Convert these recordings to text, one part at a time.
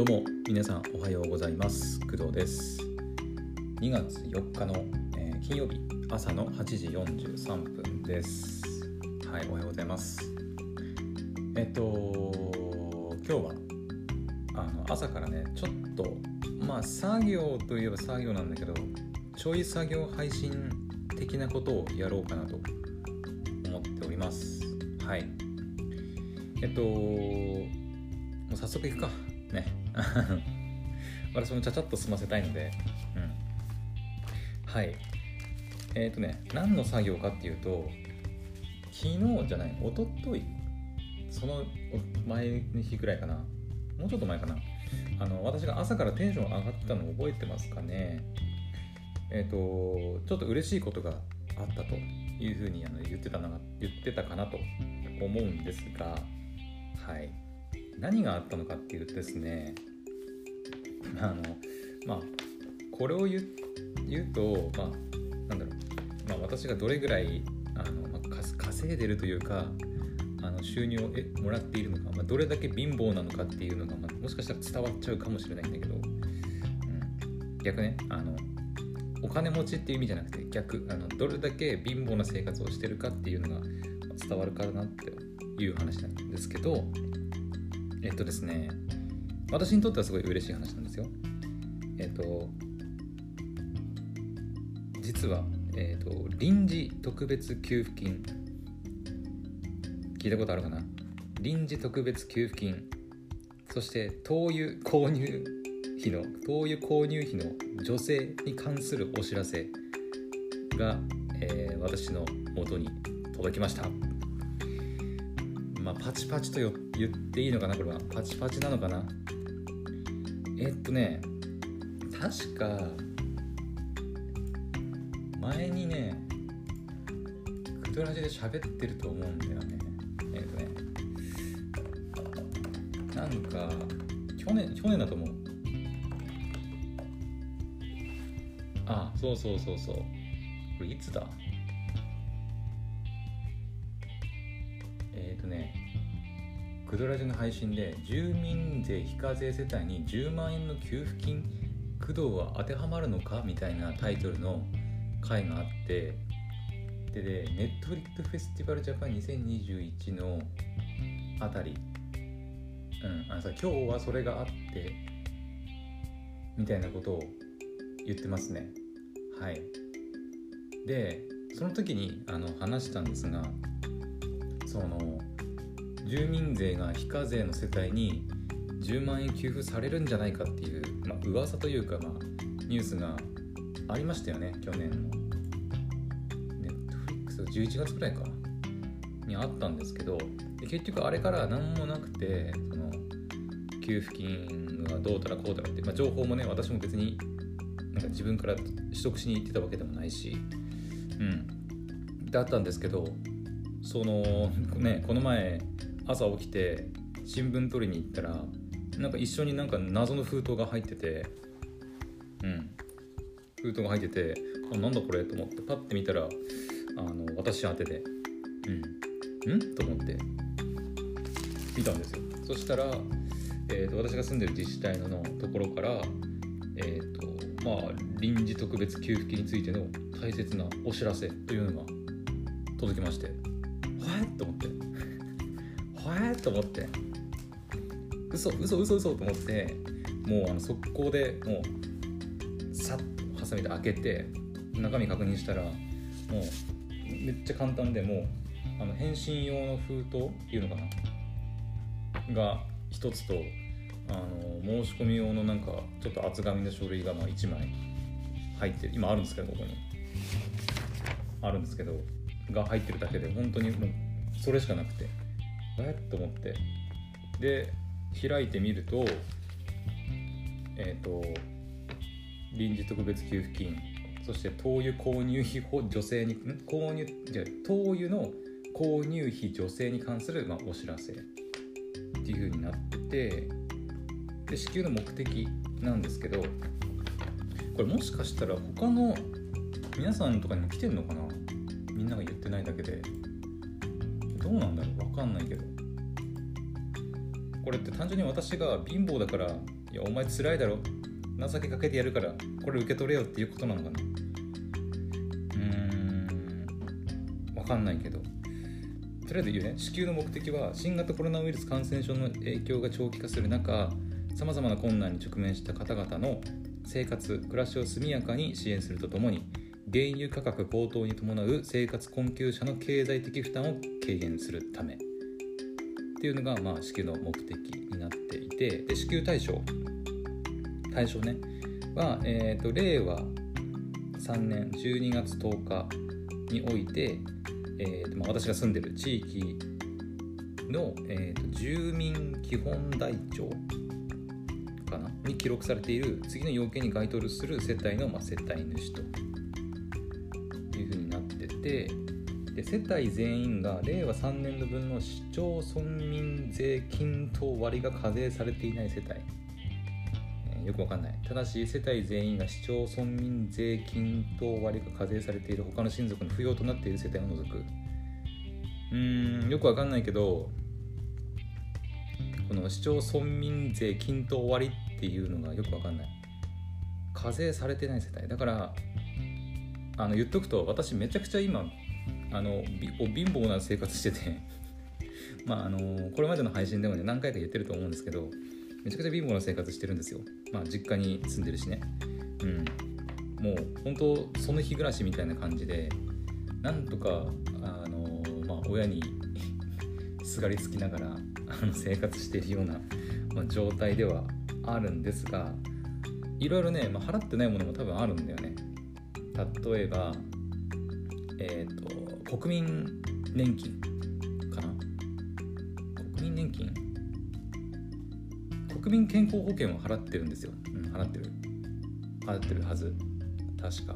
どうも皆さんおはようございます。工藤です。2月4日の、えー金曜日朝の8時43分です。はいおはようございます。えっと今日はあの朝からねちょっとまあ作業といえば作業なんだけどちょい作業配信的なことをやろうかなと思っております。はい。えっともう早速いくか。私もちゃちゃっと済ませたいので。うん。はい。えっ、とね何の作業かっていうと昨日じゃない一昨日その前の日ぐらいかな。もうちょっと前かな。あの私が朝からテンション上がってたの覚えてますかね。えっ、とちょっと嬉しいことがあったというふうにあの言ってたな言ってたかなと思うんですがはい。何があったのかっていうとですねあのまあこれを言うとまあなんだろう、まあ、私がどれぐらいあの、まあ稼いでるというかあの収入をえもらっているのか、まあ、どれだけ貧乏なのかっていうのが、まあ、もしかしたら伝わっちゃうかもしれないんだけど、うん、逆ねあのお金持ちっていう意味じゃなくて逆あのどれだけ貧乏な生活をしてるかっていうのが伝わるからなっていう話なんですけど。えっとですね私にとってはすごい嬉しい話なんですよ。えっと実は、えっと、臨時特別給付金。聞いたことあるかな？臨時特別給付金。そして灯油購入費の灯油購入費の助成に関するお知らせが、えー私の元に届きました。まあパチパチと言っていいのかな？これは。パチパチなのかな？えっとね確か前にねクドラジで喋ってると思うんだよね。えっとねなんか去年去年だと思う。あそうそうそうそう。これいつだ？えっ、とねクドラジの配信で住民税非課税世帯に10万円の給付金工藤は当てはまるのかみたいなタイトルの回があってででネットフリックフェスティバルジャパン2021のあたり。うんあのさ今日はそれがあってみたいなことを言ってますね。はい。でその時にあの話したんですがその住民税が非課税の世帯に10万円給付されるんじゃないかっていう、まあ噂というか、まあ、ニュースがありましたよね去年のネットフリックス11月くらいか。にあったんですけど結局あれから何もなくてその給付金がどうたらこうたらって、まあ、情報もね私も別になんか自分から取得しに行ってたわけでもないしうん。だったんですけどそのねこの前朝起きて新聞取りに行ったらなんか一緒になんか謎の封筒が入っててうん。封筒が入っててあなんだこれと思ってパッて見たらあの私宛てでうん。ん？と思って見たんですよ。そしたら、えー、と私が住んでる自治体のところからえっ、とまあ臨時特別給付金についての大切なお知らせというのが届きましてはえと思って。えと思って。嘘嘘嘘嘘と思ってもうあの速攻でもうさっとハサミで開けて中身確認したらもうめっちゃ簡単でもうあの返信用の封筒っていうのかな？が一つとあの申し込み用のなんかちょっと厚紙の書類がまあ1枚入ってる今あるんですけどここに。あるんですけどが入ってるだけで本当にもうそれしかなくて。えっと思って。で開いてみるとえっ、と臨時特別給付金そして灯油購入費補助成に購入じゃ灯油の購入費助成に関する、まあ、お知らせっていう風になっててで支給の目的なんですけどこれもしかしたら他の皆さんとかにも来てんのかな？みんなが言ってないだけで。どうなんだろう？わかんないけど。これって単純に私が貧乏だからいやお前辛いだろ。情けかけてやるからこれ受け取れよっていうことなのかな。うん。わかんないけど。とりあえず言うね。支給の目的は新型コロナウイルス感染症の影響が長期化する中さまざまな困難に直面した方々の生活暮らしを速やかに支援するとともに原油価格高騰に伴う生活困窮者の経済的負担を軽減するため。っていうのが、まあ、支給の目的になっていて。で支給対象。対象ね。は、えーと、令和3年12月10日において、えーとまあ、私が住んでる地域の、えーと、住民基本台帳かな？に記録されている。次の要件に該当する世帯の、まあ、世帯主と。いうふうになっててで世帯全員が令和3年度分の市町村民税金等割が課税されていない世帯、えー、よくわかんない。ただし世帯全員が市町村民税金等割が課税されている他の親族の扶養となっている世帯を除く。うーんよくわかんないけどこの市町村民税均等割っていうのがよくわかんない。課税されてない世帯。だからあの言っとくと私めちゃくちゃ今あの貧乏な生活してて まああのこれまでの配信でもね何回か言ってると思うんですけどめちゃくちゃ貧乏な生活してるんですよ。まあ実家に住んでるしね。うん。もう本当その日暮らしみたいな感じでなんとかあの、まあ、親に すがりつきながらあの生活しているような、まあ、状態ではあるんですがいろいろね、まあ、払ってないものも多分あるんだよね。例えばえっ、と国民年金かな。国民年金？国民健康保険を払ってるんですよ、うん、払ってる。払ってるはず。確か。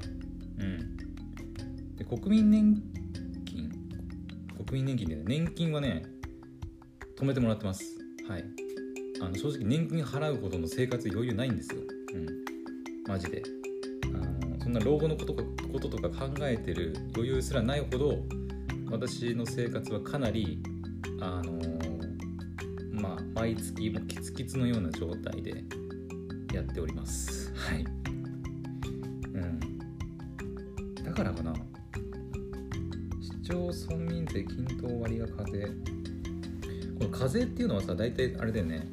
うん。で国民年金？国民年金で、ね、年金はね止めてもらってます。はい。あの正直年金払うほどの生活余裕ないんですよ。うん。マジで。な老後のことこととか考えてる余裕すらないほど私の生活はかなりあのー、まあ毎月もキツキツのような状態でやっております。はい。うん。だからかな。市町村民税均等割が課税この課税っていうのはさ大体あれだよね。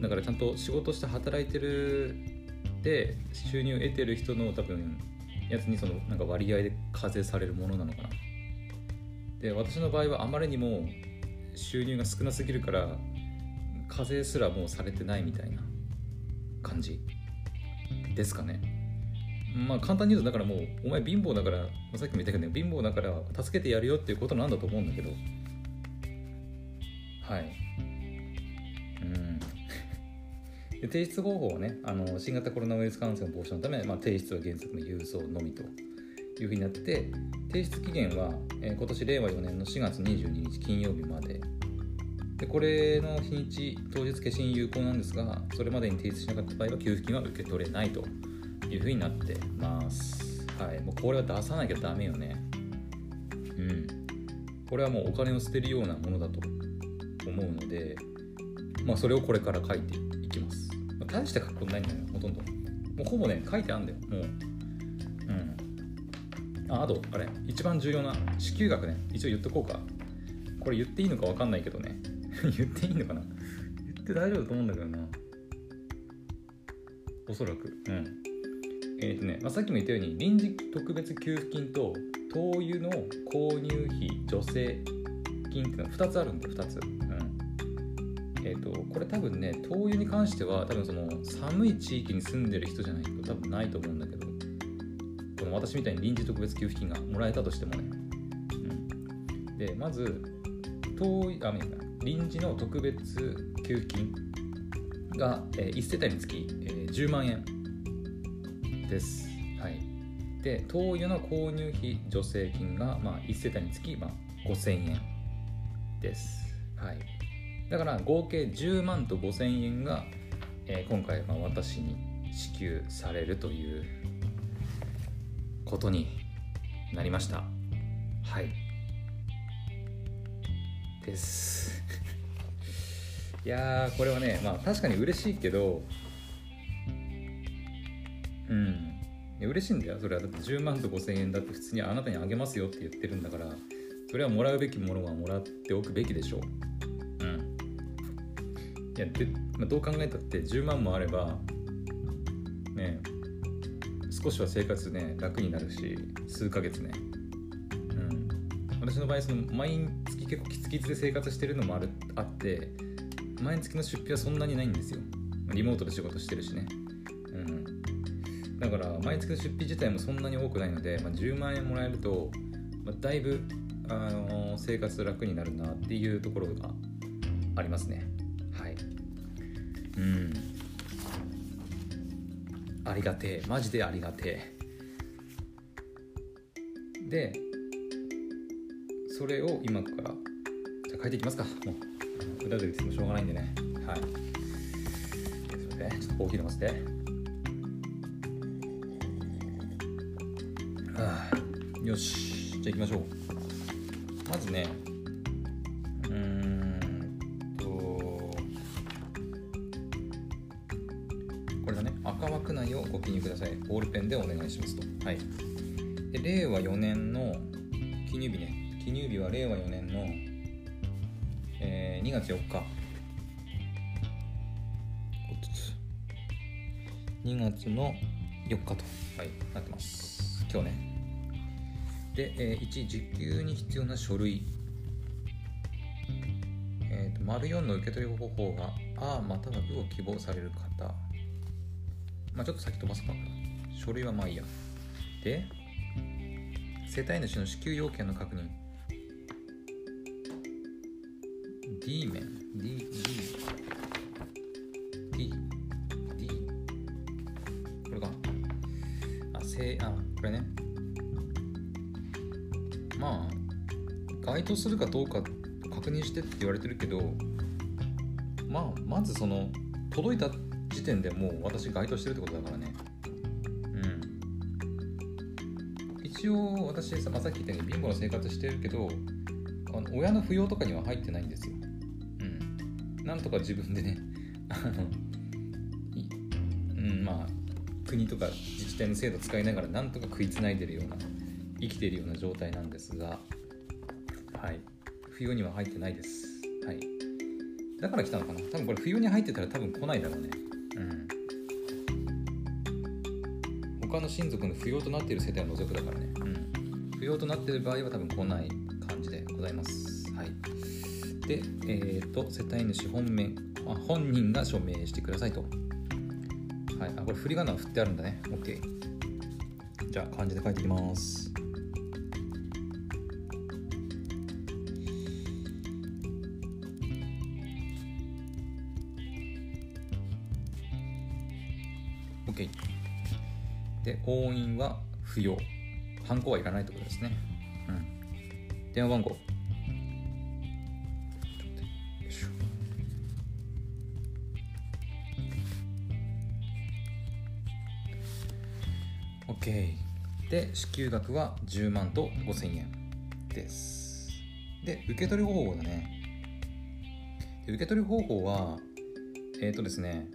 だからちゃんと仕事して働いてるで収入を得てる人の多分やつにそのなんか割合で課税されるものなのかな。で私の場合はあまりにも収入が少なすぎるから課税すらもうされてないみたいな感じ。ですかね。まあ簡単に言うとだからもうお前貧乏だからさっきも言ったけどね貧乏だから助けてやるよっていうことなんだと思うんだけど。はい。で提出方法はねあの新型コロナウイルス感染防止のため、まあ、提出は原則の郵送のみというふうになってて提出期限は、えー、今年令和4年の4月22日金曜日まで。でこれの日にち当日消印有効なんですがそれまでに提出しなかった場合は給付金は受け取れないというふうになってます。はい。もうこれは出さなきゃダメよね。うん。これはもうお金を捨てるようなものだと思うのでまあそれをこれから書いていきます。大した格好ないんだよほとんど。もうほぼね書いてあんだよもう。うん。ああとあれ一番重要な支給額ね。一応言っとこうか。これ言っていいのか分かんないけどね。言っていいのかな。言って大丈夫だと思うんだけどな。おそらく。うん。えっ、ー、とね、まあ、さっきも言ったように臨時特別給付金と灯油の購入費助成金っていうのは2つあるんだ2つ。えーと、これ多分ね灯油に関しては多分その寒い地域に住んでる人じゃないと多分ないと思うんだけどこの私みたいに臨時特別給付金がもらえたとしてもね、うん、でまず灯油あ臨時の特別給付金が、えー、1世帯につき、えー、10万円です。はい。で灯油の購入費助成金が、まあ、1世帯につき、まあ、5000円です。はい。だから合計10万と5000円が、えー、今回まあ私に支給されるということになりました。はい。です。いやこれはねまあ確かに嬉しいけどうん。嬉しいんだよ。それはだって10万と5000円だって普通にあなたにあげますよって言ってるんだからそれはもらうべきものはもらっておくべきでしょう。やで、まあ、どう考えたって10万もあればね少しは生活ね楽になるし数ヶ月ね。うん。私の場合その毎月結構キツキツで生活してるのもあるあって毎月の出費はそんなにないんですよ。リモートで仕事してるしね。うん。だから毎月の出費自体もそんなに多くないので、まあ、10万円もらえると、まあ、だいぶ、あの生活楽になるなっていうところがありますね。はい。うん。ありがてえ。マジでありがてえ。でそれを今からじゃあ変えていきますか。もう歌で言ってもしょうがないんでね。はい。すいませんちょっとコーヒー飲ませて。はあよし。じゃあ行きましょう。まずね令和4年の記入日ね。記入日は令和4年の、えー2月4日。2月の4日と、はい、なってます。今日ね。で、えー1時給に必要な書類。えーと丸4の受け取り方法が「あ」または「う」を希望される方。まあちょっと先飛ばすか。書類はまあいいや。で世帯主の支給要件の確認。D 面。D D D D これか。あせあこれね。まあ該当するかどうか確認してって言われてるけどまあまずその届いた時点でもう私該当してるってことだからね。一応私さ,、まあ、さっき言ったように貧乏な生活してるけどあの親の扶養とかには入ってないんですようんなんとか自分でねあのうんまあ国とか自治体の制度使いながらなんとか食いつないでるような生きてるような状態なんですがはい冬には入ってないですはいだから来たのかな多分これ冬に入ってたら多分来ないだろうねうん他の親族の扶養となっている世帯を除くだからね。うん。扶養となっている場合は多分来ない感じでございます。はい。でえっ、と世帯主本面あ本人が署名してくださいと。はい。あこれ振り仮名振ってあるんだね。OK じゃあ漢字で書いていきます。オッケーで押印は不要。ハンコはいらないってことですね。うん。電話番号。ちょっと待ってよいしょオッケーで支給額は10万と5000円です。で受け取り方法だね。受け取り方法はえっ、ー、とですね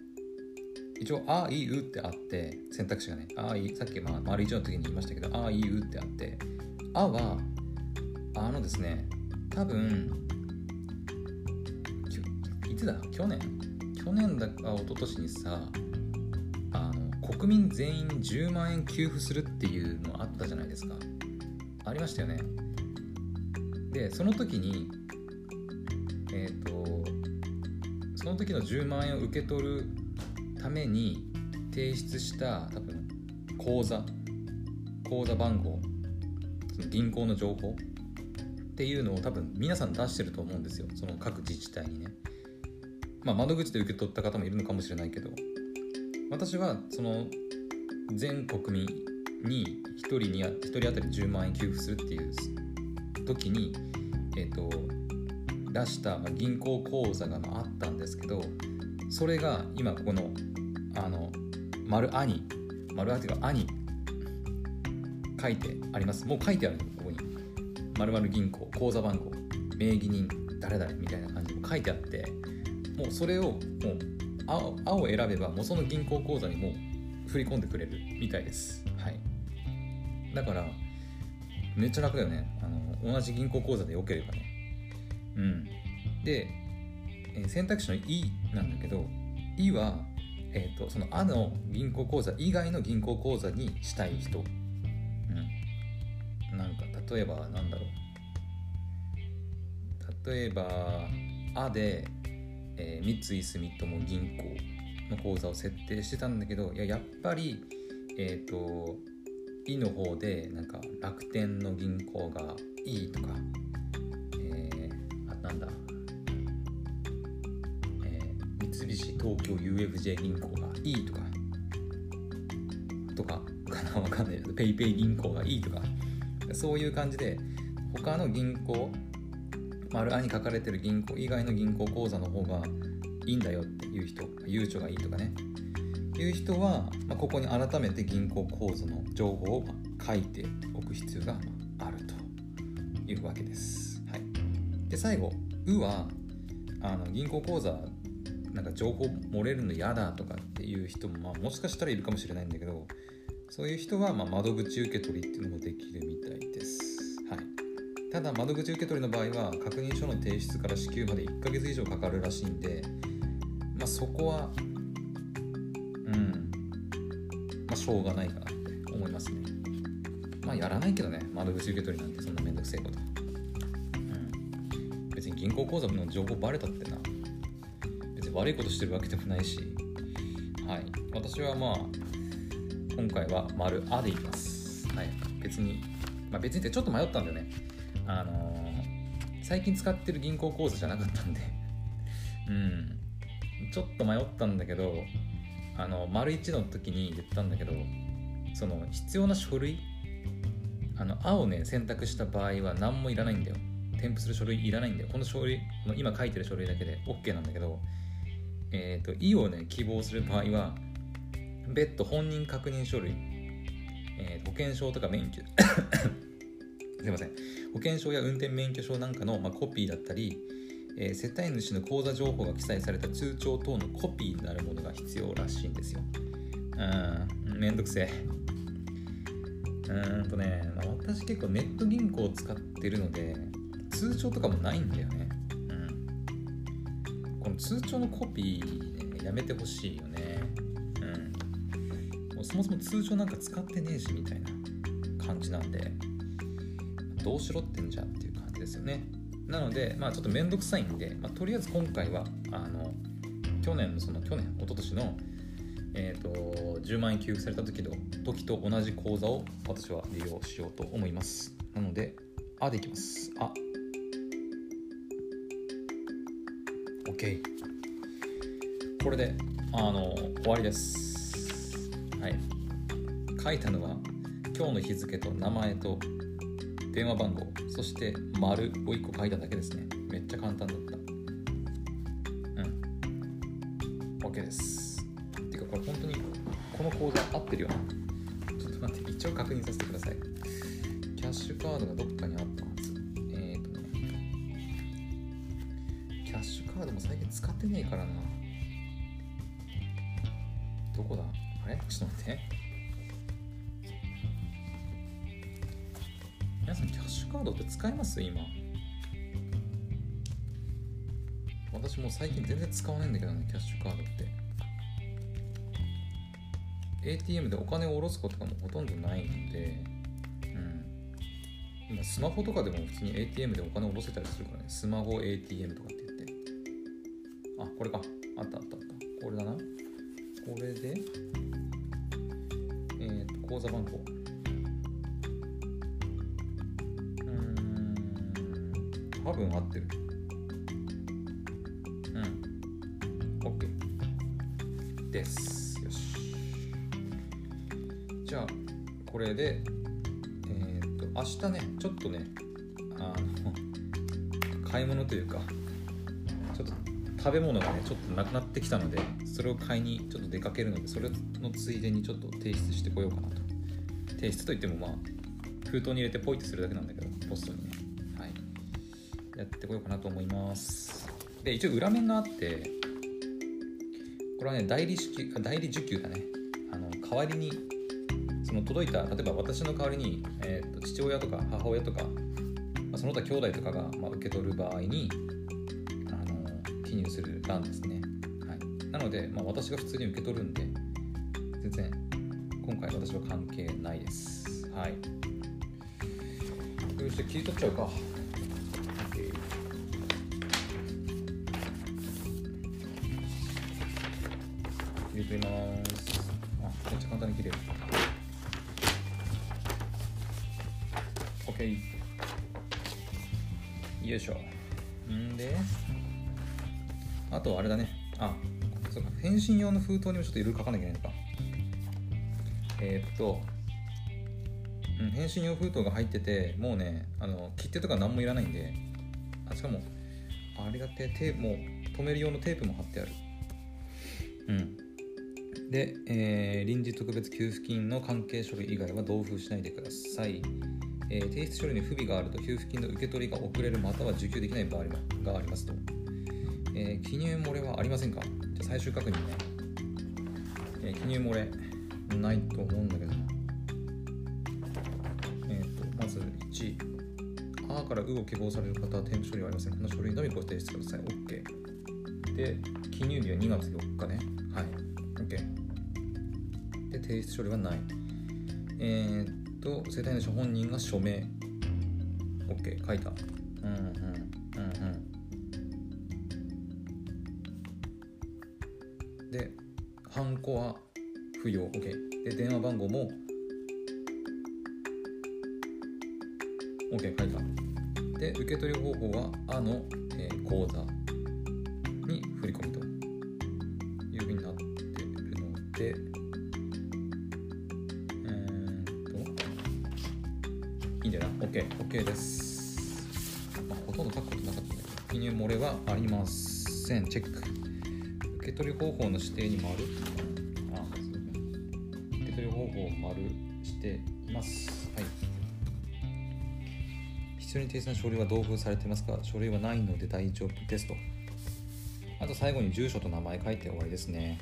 一応「あいう」ってあって選択肢がね「あい」さっき、まあ、丸一の時に言いましたけど「あいう」ってあって「あ」はあのですね多分いつだ？去年？去年だか一昨年にさあの国民全員10万円給付するっていうのあったじゃないですか。ありましたよね。でその時にえっ、とその時の10万円を受け取るために提出した多分口座口座番号その銀行の情報っていうのを多分皆さん出してると思うんですよ。その各自治体にね。まあ窓口で受け取った方もいるのかもしれないけど。私はその全国民に1人に1人当たり10万円給付するっていう時にえっ、と出した銀行口座があったんですけどそれが今ここのあの丸「あ」に丸「あ」っていうか「あ」に書いてあります。もう書いてあるのここに。丸々銀行口座番号名義人誰々みたいな感じも書いてあってもうそれをもう青青を選べばもうその銀行口座にもう振り込んでくれるみたいです。はい。だからめっちゃ楽だよね。あの同じ銀行口座でよければね。うん。で、選択肢の「い」なんだけど「い」は、えー、とその「あ」の銀行口座以外の銀行口座にしたい人。うん。なんか例えばなんだろう。例えば「あ」で、えー三井住友銀行の口座を設定してたんだけどいややっぱりえっ、と「い」の方でなんか楽天の銀行がいいとかえー、あなんだ菱東京 UFJ 銀行がいいとかとかかなわかんない。けどペイペイ銀行がいいとかそういう感じで他の銀行丸あに書かれてる銀行以外の銀行口座の方がいいんだよっていう人ゆうちょがいいとかね。いう人は、まあ、ここに改めて銀行口座の情報を書いておく必要があるというわけです。はい、で最後「う」はあの銀行口座なんか情報漏れるの嫌だとかっていう人も、まあ、もしかしたらいるかもしれないんだけどそういう人はま窓口受け取りっていうのもできるみたいです。はい、ただ窓口受け取りの場合は確認書の提出から支給まで1ヶ月以上かかるらしいんで、まあ、そこはうんまあしょうがないかなって思いますね。まあやらないけどね窓口受け取りなんてそんなめんどくせえこと。うん、別に銀行口座の情報バレたってな悪いことしてるわけでもないし。はい。私はまあ今回は丸「あ」でいきます。はい。別にまあ別にってちょっと迷ったんだよね。あのー最近使ってる銀行口座じゃなかったんで。うん。ちょっと迷ったんだけどあの丸1の時に言ったんだけどその必要な書類あの「あ」をね選択した場合は何もいらないんだよ。添付する書類いらないんだよ。この書類の今書いてる書類だけで OK なんだけどえっ、と「い」をね希望する場合は別途本人確認書類、えー保険証とか免許。すいません。保険証や運転免許証なんかの、まあ、コピーだったり、えー世帯主の口座情報が記載された通帳等のコピーになるものが必要らしいんですよ。うんめんどくせえ。うーんとね、まあ、私結構ネット銀行を使ってるので通帳とかもないんだよね。通帳のコピー、ね、やめてほしいよね。うん。もうそもそも通帳なんか使ってねえしみたいな感じなんでどうしろってんじゃんっていう感じですよね。なのでまあちょっとめんどくさいんで、まあ、とりあえず今回はあの去年のその去年一昨年のえー、と10万円給付された時と時と同じ口座を私は利用しようと思います。なので「あ」でいきます「あ」OK これであの終わりです。はい。書いたのは今日の日付と名前と電話番号そして丸を1個書いただけですね。めっちゃ簡単だった。うん。OK です。てかこれ本当にこの口座合ってるよな。ちょっと待って一応確認させてください。キャッシュカードがどっかにあった。使ってねえからな。どこだ？あれ？ちょっと待って。皆さんキャッシュカードって使います？今。私もう最近全然使わないんだけどねキャッシュカードって。ATM でお金を下ろすことがもほとんどないので、うん、今スマホとかでも普通に ATM でお金を下ろせたりするからね。スマホ ATM とか。あこれか。あったあったあった。これだな。これでえっ、と口座番号。うん。多分合ってる。うん。OK です。よし。じゃあこれでえーと明日ねちょっとねあの買い物というか食べ物がねちょっとなくなってきたのでそれを買いにちょっと出かけるのでそれのついでにちょっと提出してこようかなと。提出といってもまあ封筒に入れてポイってするだけなんだけどポストにね。はい。やってこようかなと思います。で一応裏面があってこれはね代理支給代理受給だね。あの代わりにその届いた例えば私の代わりに、えーと、父親とか母親とか、まあ、その他兄弟とかが、まあ、受け取る場合に記入する欄ですね、はい、なので、まあ、私が普通に受け取るんで全然今回私は関係ないですはいそして切り取っちゃうか切り取りますあめっちゃ簡単に切れる OK よいしょんであとあれだね。あそうか。返信用の封筒にもちょっといろいろ書かなきゃいけないのか。えー、っと、うん、返信用封筒が入っててもうねあの切手とか何もいらないんであしかもありがてテープも止める用のテープも貼ってある。うん。で、えー、臨時特別給付金の関係書類以外は同封しないでください。えー、提出書類に不備があると給付金の受け取りが遅れるまたは受給できない場合がありますと。えー、記入漏れはありませんか？じゃ最終確認ね。え記入漏れないと思うんだけど。えっ、と、まず1、あからうを希望される方は添付書類はありません。この書類のみご提出ください。OK。で、記入日は2月4日ね。はい。OK。で提出処理はないえー、っと世帯主本人が署名 OK 書いたハンコは不要。OK で電話番号も OK 書い。たで受け取り方法は「あ」の、えー、口座に振り込みというふうになっているのでいいんだよな OK OK です、まあ、ほとんど書くことなかったね記入漏れはありません。チェック。受け取り方法の指定に丸あ受け取り方法を丸しています。はい。必要に提出の書類は同封されていますが書類はないので大丈夫ですと。あと最後に住所と名前書いて終わりですね。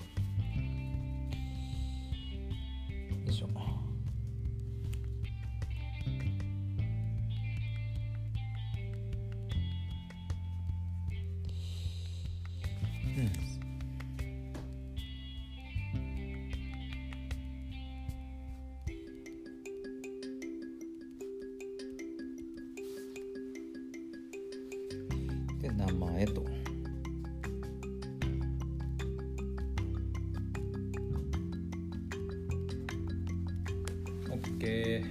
OK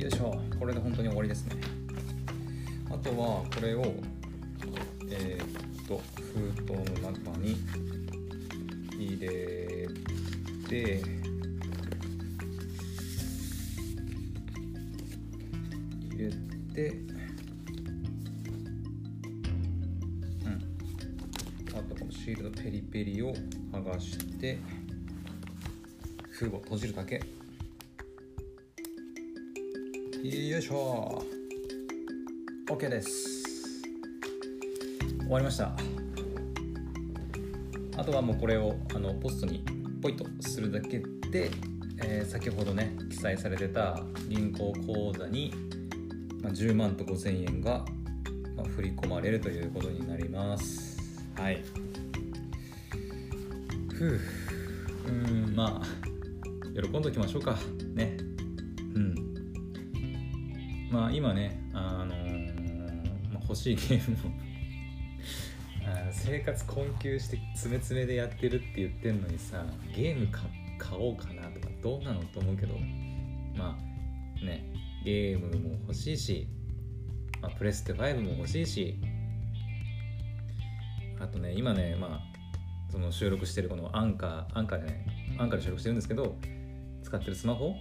よいしょ。これで本当に終わりですね。あとはこれをえー、っと封筒の中に入れて入れてシールドペリペリを剥がして封を閉じるだけ。いしょ OK です。終わりました。あとはもうこれをあのポストにポイッとするだけで、えー、先ほどね記載されてた銀行口座に、まあ、10万と5000円が、まあ、振り込まれるということになります。はい。ふう。うんまあ喜んどきましょうか。ね。まあ今ねあのー、まあ、欲しいゲームも生活困窮して詰め詰めでやってるって言ってんのにさゲーム買おうかなとかどうなのと思うけどまあねゲームも欲しいし、まあ、プレステ5も欲しいしあとね今ねまあその収録してるこのアンカーアンカーでねアンカーで収録してるんですけど使ってるスマホ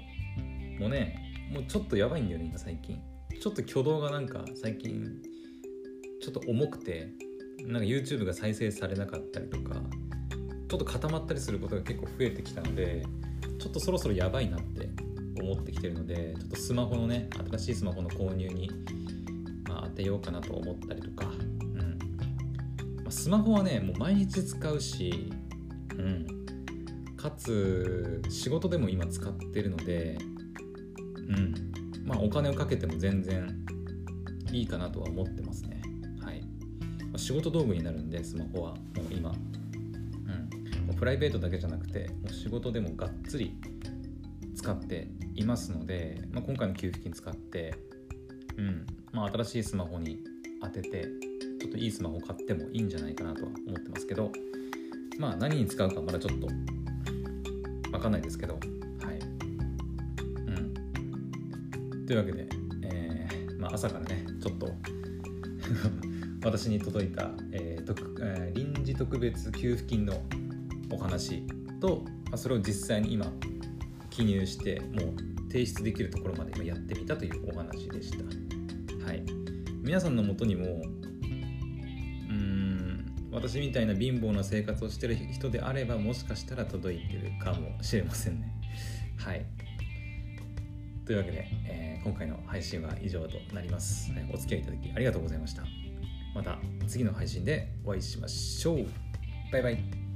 もねもうちょっとやばいんだよね今最近。ちょっと挙動がなんか最近ちょっと重くてなんか YouTube が再生されなかったりとかちょっと固まったりすることが結構増えてきたのでちょっとそろそろやばいなって思ってきてるのでちょっとスマホのね新しいスマホの購入に、まあ、当てようかなと思ったりとかうん。まスマホはねもう毎日使うし、うん、かつ仕事でも今使ってるのでうん。まあお金をかけても全然いいかなとは思ってますね。はい。仕事道具になるんでスマホはもう今。うん。もうプライベートだけじゃなくてもう仕事でもがっつり使っていますので、まあ、今回の給付金使ってうん。まあ新しいスマホに当ててちょっといいスマホ買ってもいいんじゃないかなとは思ってますけどまあ何に使うかまだちょっと分かんないですけどというわけで、えーまあ、朝からねちょっと 私に届いた、えー特えー臨時特別給付金のお話と、まあ、それを実際に今記入してもう提出できるところまで今やってみたというお話でした。はい。皆さんのもとにもうーん私みたいな貧乏な生活をしてる人であればもしかしたら届いてるかもしれませんね。はい。というわけで、えーえー今回の配信は以上となります、はいお付き合いいただきありがとうございました。また次の配信でお会いしましょう。バイバイ。